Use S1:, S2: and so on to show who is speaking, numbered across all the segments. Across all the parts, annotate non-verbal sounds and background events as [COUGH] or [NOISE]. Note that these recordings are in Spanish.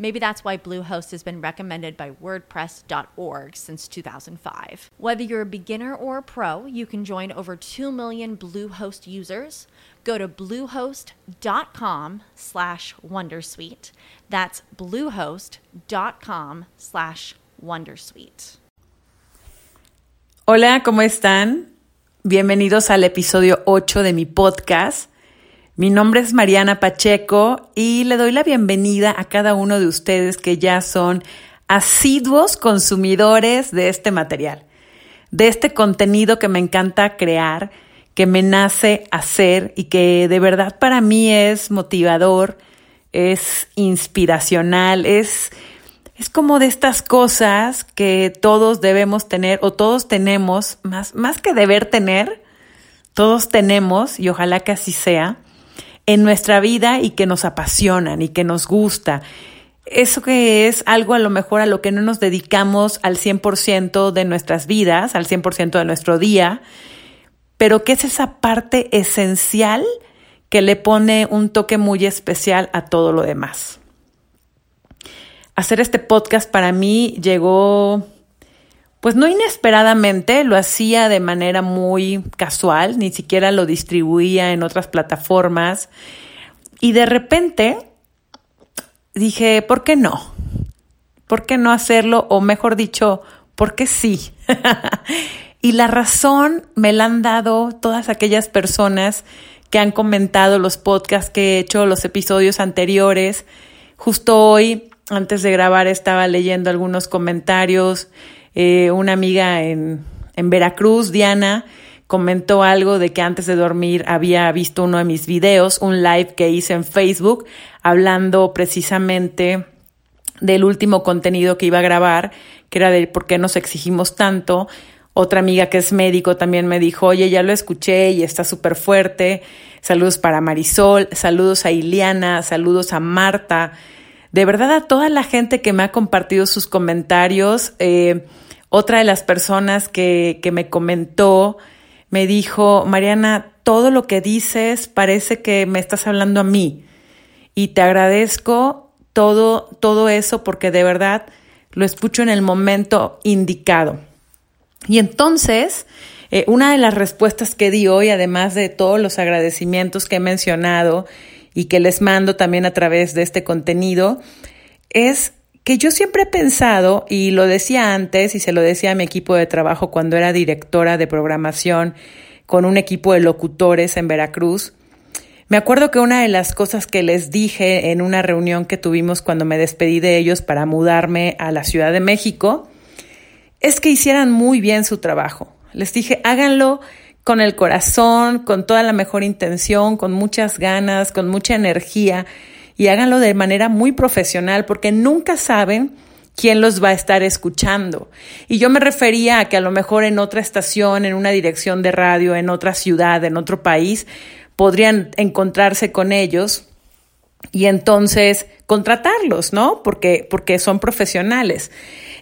S1: Maybe that's why Bluehost has been recommended by WordPress.org since 2005. Whether you're a beginner or a pro, you can join over 2 million Bluehost users. Go to bluehost.com slash wondersuite. That's bluehost.com slash wondersuite.
S2: Hola, ¿cómo están? Bienvenidos al episodio 8 de mi podcast. Mi nombre es Mariana Pacheco y le doy la bienvenida a cada uno de ustedes que ya son asiduos consumidores de este material, de este contenido que me encanta crear, que me nace hacer y que de verdad para mí es motivador, es inspiracional, es, es como de estas cosas que todos debemos tener o todos tenemos, más, más que deber tener, todos tenemos y ojalá que así sea en nuestra vida y que nos apasionan y que nos gusta. Eso que es algo a lo mejor a lo que no nos dedicamos al 100% de nuestras vidas, al 100% de nuestro día, pero que es esa parte esencial que le pone un toque muy especial a todo lo demás. Hacer este podcast para mí llegó, pues no inesperadamente, lo hacía de manera muy casual, ni siquiera lo distribuía en otras plataformas. Y de repente dije, ¿por qué no? ¿Por qué no hacerlo? O mejor dicho, ¿por qué sí? [LAUGHS] y la razón me la han dado todas aquellas personas que han comentado los podcasts que he hecho, los episodios anteriores. Justo hoy, antes de grabar, estaba leyendo algunos comentarios eh, una amiga en, en Veracruz, Diana, comentó algo de que antes de dormir había visto uno de mis videos, un live que hice en Facebook, hablando precisamente del último contenido que iba a grabar, que era de por qué nos exigimos tanto. Otra amiga que es médico también me dijo, oye, ya lo escuché y está súper fuerte. Saludos para Marisol, saludos a Iliana, saludos a Marta. De verdad a toda la gente que me ha compartido sus comentarios. Eh, otra de las personas que, que me comentó me dijo, Mariana, todo lo que dices parece que me estás hablando a mí. Y te agradezco todo, todo eso porque de verdad lo escucho en el momento indicado. Y entonces, eh, una de las respuestas que di hoy, además de todos los agradecimientos que he mencionado y que les mando también a través de este contenido, es que yo siempre he pensado, y lo decía antes y se lo decía a mi equipo de trabajo cuando era directora de programación con un equipo de locutores en Veracruz, me acuerdo que una de las cosas que les dije en una reunión que tuvimos cuando me despedí de ellos para mudarme a la Ciudad de México, es que hicieran muy bien su trabajo. Les dije, háganlo con el corazón, con toda la mejor intención, con muchas ganas, con mucha energía y háganlo de manera muy profesional porque nunca saben quién los va a estar escuchando. Y yo me refería a que a lo mejor en otra estación, en una dirección de radio, en otra ciudad, en otro país, podrían encontrarse con ellos y entonces contratarlos, ¿no? Porque, porque son profesionales.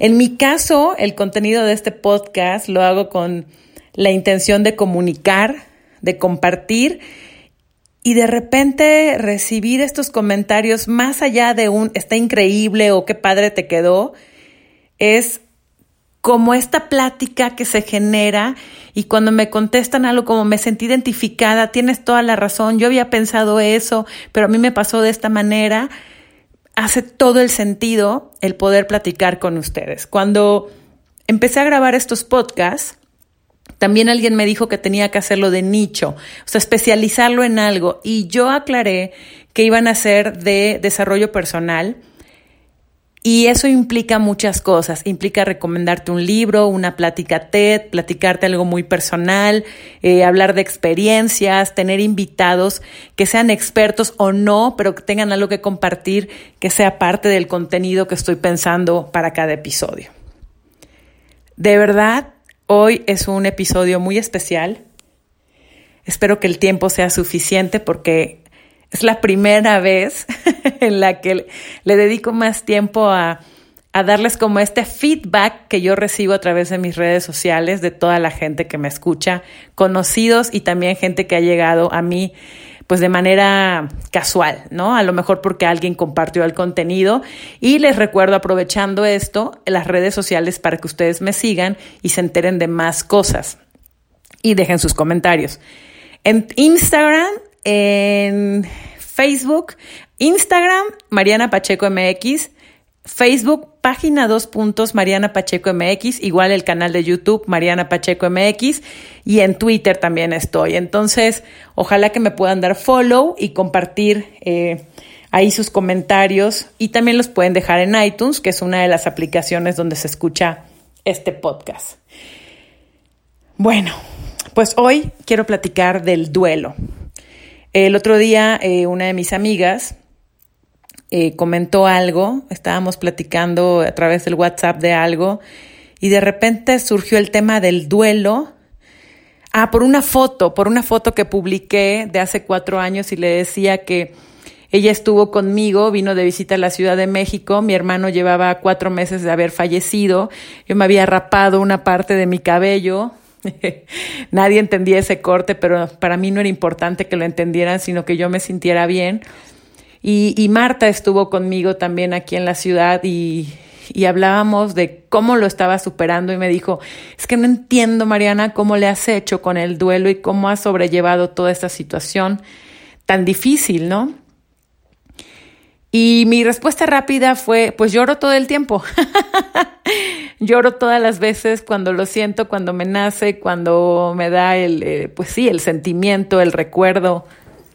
S2: En mi caso, el contenido de este podcast lo hago con la intención de comunicar, de compartir y de repente recibir estos comentarios más allá de un está increíble o qué padre te quedó, es como esta plática que se genera y cuando me contestan algo como me sentí identificada, tienes toda la razón, yo había pensado eso, pero a mí me pasó de esta manera, hace todo el sentido el poder platicar con ustedes. Cuando empecé a grabar estos podcasts, también alguien me dijo que tenía que hacerlo de nicho, o sea, especializarlo en algo. Y yo aclaré que iban a ser de desarrollo personal. Y eso implica muchas cosas. Implica recomendarte un libro, una plática TED, platicarte algo muy personal, eh, hablar de experiencias, tener invitados que sean expertos o no, pero que tengan algo que compartir, que sea parte del contenido que estoy pensando para cada episodio. De verdad, hoy es un episodio muy especial. Espero que el tiempo sea suficiente porque es la primera vez [LAUGHS] en la que le dedico más tiempo a, darles como este feedback que yo recibo a través de mis redes sociales de toda la gente que me escucha, conocidos y también gente que ha llegado a mí pues de manera casual, ¿no? A lo mejor porque alguien compartió el contenido y les recuerdo aprovechando esto las redes sociales para que ustedes me sigan y se enteren de más cosas y dejen sus comentarios. En Instagram en Facebook, Instagram, Mariana Pacheco MX, Facebook, página dos puntos, Mariana Pacheco MX, igual el canal de YouTube, Mariana Pacheco MX, y en Twitter también estoy. Entonces, ojalá que me puedan dar follow y compartir eh, ahí sus comentarios, y también los pueden dejar en iTunes, que es una de las aplicaciones donde se escucha este podcast. Bueno, pues hoy quiero platicar del duelo. El otro día eh, una de mis amigas eh, comentó algo, estábamos platicando a través del WhatsApp de algo y de repente surgió el tema del duelo. Ah, por una foto, por una foto que publiqué de hace cuatro años y le decía que ella estuvo conmigo, vino de visita a la Ciudad de México, mi hermano llevaba cuatro meses de haber fallecido, yo me había rapado una parte de mi cabello, [LAUGHS] Nadie entendía ese corte, pero para mí no era importante que lo entendieran, sino que yo me sintiera bien. Y, Marta estuvo conmigo también aquí en la ciudad y, hablábamos de cómo lo estaba superando y me dijo, es que no entiendo, Mariana, cómo le has hecho con el duelo y cómo has sobrellevado toda esta situación tan difícil, ¿no? Y mi respuesta rápida fue, pues lloro todo el tiempo. [LAUGHS] Lloro todas las veces cuando lo siento, cuando me nace, cuando me da el, eh, pues sí, el sentimiento, el recuerdo,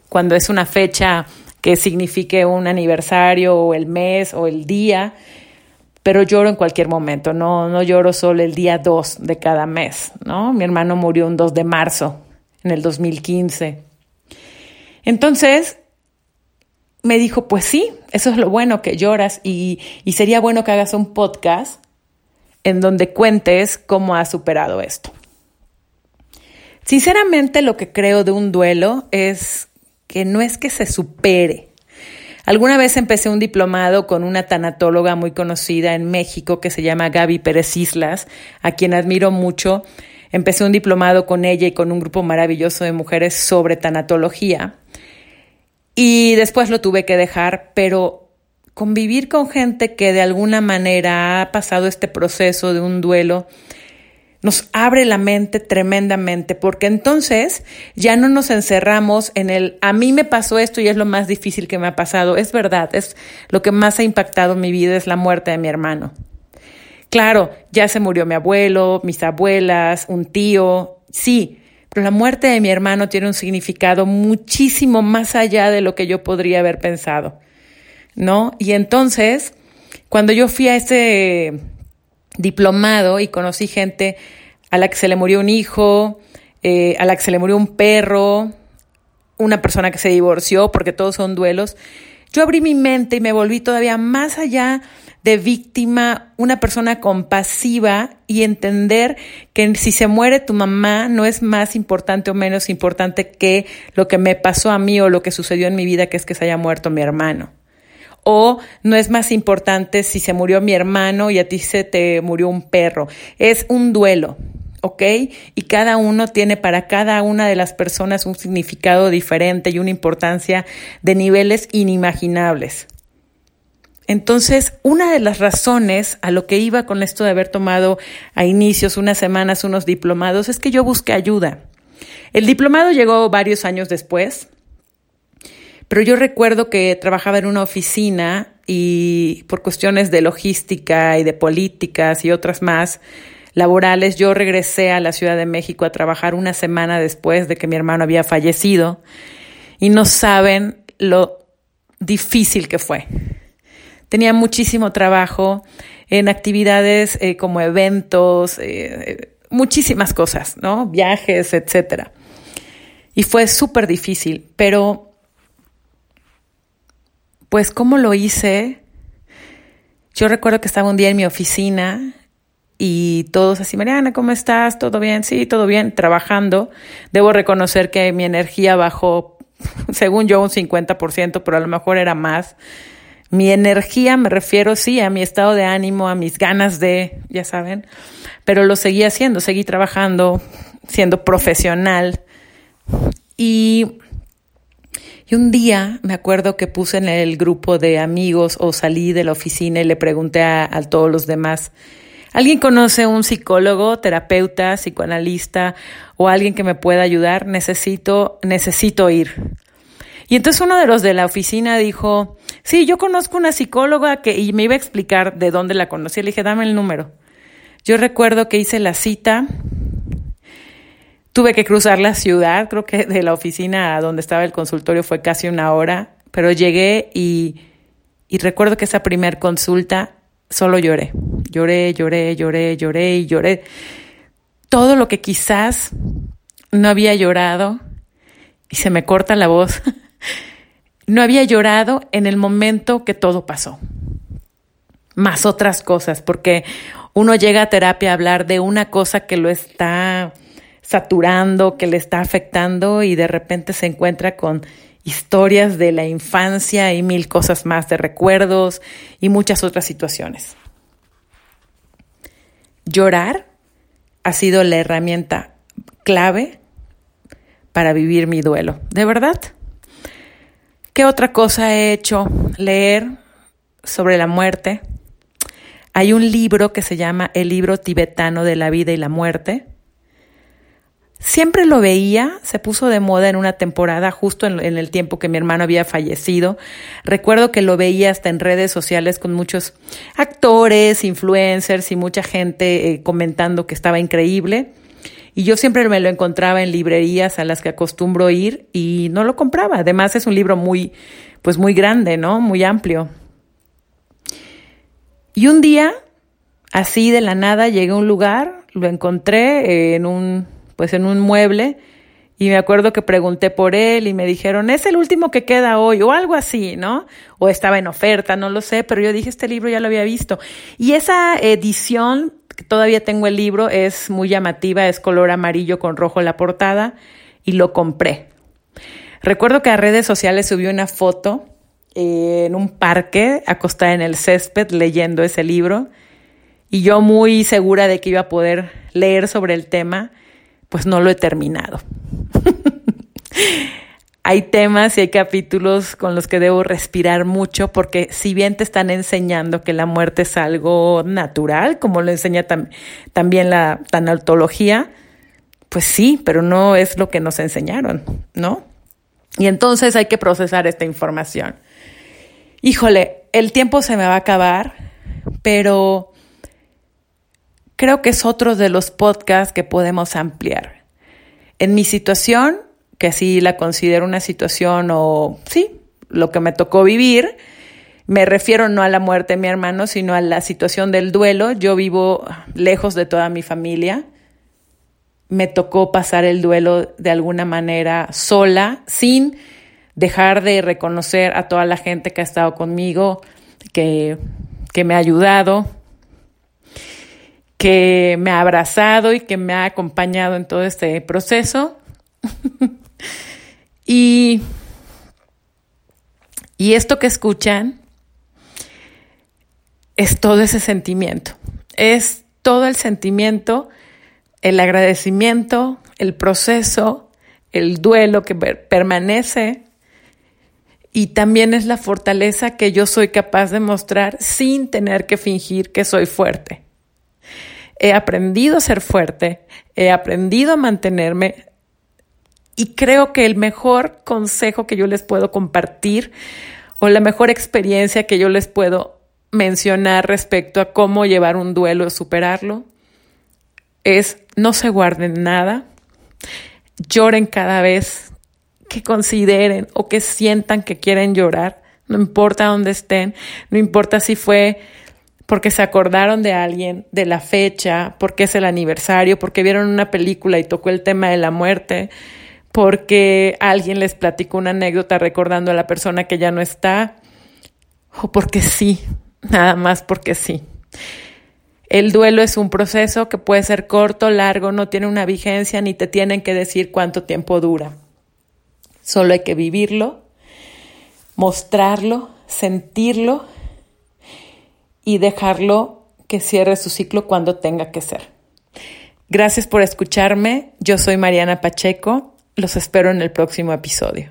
S2: cuando es una fecha que signifique un aniversario o el mes o el día, pero lloro en cualquier momento, no, no lloro solo el día 2 de cada mes, ¿no? Mi hermano murió un 2 de marzo en el 2015. Entonces, me dijo, pues sí, eso es lo bueno que lloras y, y sería bueno que hagas un podcast en donde cuentes cómo has superado esto. Sinceramente lo que creo de un duelo es que no es que se supere. Alguna vez empecé un diplomado con una tanatóloga muy conocida en México que se llama Gaby Pérez Islas, a quien admiro mucho. Empecé un diplomado con ella y con un grupo maravilloso de mujeres sobre tanatología. Y después lo tuve que dejar, pero convivir con gente que de alguna manera ha pasado este proceso de un duelo nos abre la mente tremendamente, porque entonces ya no nos encerramos en el, a mí me pasó esto y es lo más difícil que me ha pasado. Es verdad, es lo que más ha impactado mi vida, es la muerte de mi hermano. Claro, ya se murió mi abuelo, mis abuelas, un tío, sí, pero la muerte de mi hermano tiene un significado muchísimo más allá de lo que yo podría haber pensado. ¿no? Y entonces, cuando yo fui a ese diplomado y conocí gente a la que se le murió un hijo, eh, a la que se le murió un perro, una persona que se divorció, porque todos son duelos, yo abrí mi mente y me volví todavía más allá de víctima, una persona compasiva y entender que si se muere tu mamá no es más importante o menos importante que lo que me pasó a mí o lo que sucedió en mi vida, que es que se haya muerto mi hermano. O no es más importante si se murió mi hermano y a ti se te murió un perro. Es un duelo, ¿ok? Y cada uno tiene para cada una de las personas un significado diferente y una importancia de niveles inimaginables. Entonces, una de las razones a lo que iba con esto de haber tomado a inicios unas semanas unos diplomados es que yo busqué ayuda. El diplomado llegó varios años después, pero yo recuerdo que trabajaba en una oficina y por cuestiones de logística y de políticas y otras más laborales, yo regresé a la Ciudad de México a trabajar una semana después de que mi hermano había fallecido. Y no saben lo difícil que fue. Tenía muchísimo trabajo en actividades eh, como eventos, eh, muchísimas cosas, ¿no? Viajes, etcétera. Y fue súper difícil, pero pues ¿cómo lo hice? Yo recuerdo que estaba un día en mi oficina y todos así, Mariana, ¿cómo estás? ¿Todo bien? Sí, todo bien, trabajando. Debo reconocer que mi energía bajó, [LAUGHS] según yo, un 50%, pero a lo mejor era más. Mi energía, me refiero, sí, a mi estado de ánimo, a mis ganas de, ya saben, pero lo seguí haciendo, seguí trabajando, siendo profesional. Y, y un día me acuerdo que puse en el grupo de amigos o salí de la oficina y le pregunté a, todos los demás, ¿alguien conoce un psicólogo, terapeuta, psicoanalista o alguien que me pueda ayudar? Necesito, necesito ir. Y entonces uno de los de la oficina dijo, sí, yo conozco una psicóloga que, y me iba a explicar de dónde la conocí. Le dije, dame el número. Yo recuerdo que hice la cita, tuve que cruzar la ciudad, creo que de la oficina a donde estaba el consultorio fue casi una hora, pero llegué y, y recuerdo que esa primer consulta solo lloré, lloré, lloré, lloré, lloré y lloré. Todo lo que quizás no había llorado, y se me corta la voz, [LAUGHS] no había llorado en el momento que todo pasó. Más otras cosas, porque uno llega a terapia a hablar de una cosa que lo está saturando, que le está afectando y de repente se encuentra con historias de la infancia y mil cosas más de recuerdos y muchas otras situaciones. Llorar ha sido la herramienta clave para vivir mi duelo. ¿De verdad? ¿Qué otra cosa he hecho? Leer sobre la muerte. Hay un libro que se llama El libro tibetano de la vida y la muerte. Siempre lo veía, se puso de moda en una temporada justo en, el tiempo que mi hermano había fallecido. Recuerdo que lo veía hasta en redes sociales con muchos actores, influencers y mucha gente eh, comentando que estaba increíble. Y yo siempre me lo encontraba en librerías a las que acostumbro ir y no lo compraba. Además es un libro muy, pues muy grande, ¿no? Muy amplio. Y un día, así de la nada, llegué a un lugar, lo encontré en un, pues en un mueble y me acuerdo que pregunté por él y me dijeron, es el último que queda hoy o algo así, ¿no? O estaba en oferta, no lo sé, pero yo dije, este libro ya lo había visto. Y esa edición todavía tengo el libro, es muy llamativa, es color amarillo con rojo la portada y lo compré. Recuerdo que a redes sociales subió una foto eh, en un parque, acostada en el césped, leyendo ese libro. Y yo muy segura de que iba a poder leer sobre el tema, pues no lo he terminado. [LAUGHS] hay temas y hay capítulos con los que debo respirar mucho porque si bien te están enseñando que la muerte es algo natural, como lo enseña también la tanatología, pues sí, pero no es lo que nos enseñaron, ¿no? Y entonces hay que procesar esta información. Híjole, el tiempo se me va a acabar, pero creo que es otro de los podcasts que podemos ampliar. En mi situación, que así la considero una situación o sí, lo que me tocó vivir. Me refiero no a la muerte de mi hermano, sino a la situación del duelo. Yo vivo lejos de toda mi familia. Me tocó pasar el duelo de alguna manera sola, sin dejar de reconocer a toda la gente que ha estado conmigo, que, que me ha ayudado, que me ha abrazado y que me ha acompañado en todo este proceso. [LAUGHS] Y, y esto que escuchan es todo ese sentimiento, es todo el sentimiento, el agradecimiento, el proceso, el duelo que permanece y también es la fortaleza que yo soy capaz de mostrar sin tener que fingir que soy fuerte. He aprendido a ser fuerte, he aprendido a mantenerme y creo que el mejor consejo que yo les puedo compartir o la mejor experiencia que yo les puedo mencionar respecto a cómo llevar un duelo superarlo es no se guarden nada, lloren cada vez que consideren o que sientan que quieren llorar, no importa dónde estén, no importa si fue porque se acordaron de alguien, de la fecha, porque es el aniversario, porque vieron una película y tocó el tema de la muerte, porque alguien les platicó una anécdota recordando a la persona que ya no está, o porque sí, nada más porque sí. El duelo es un proceso que puede ser corto, largo, no tiene una vigencia ni te tienen que decir cuánto tiempo dura. Solo hay que vivirlo, mostrarlo, sentirlo y dejarlo que cierre su ciclo cuando tenga que ser. Gracias por escucharme. Yo soy Mariana Pacheco. Los espero en el próximo episodio.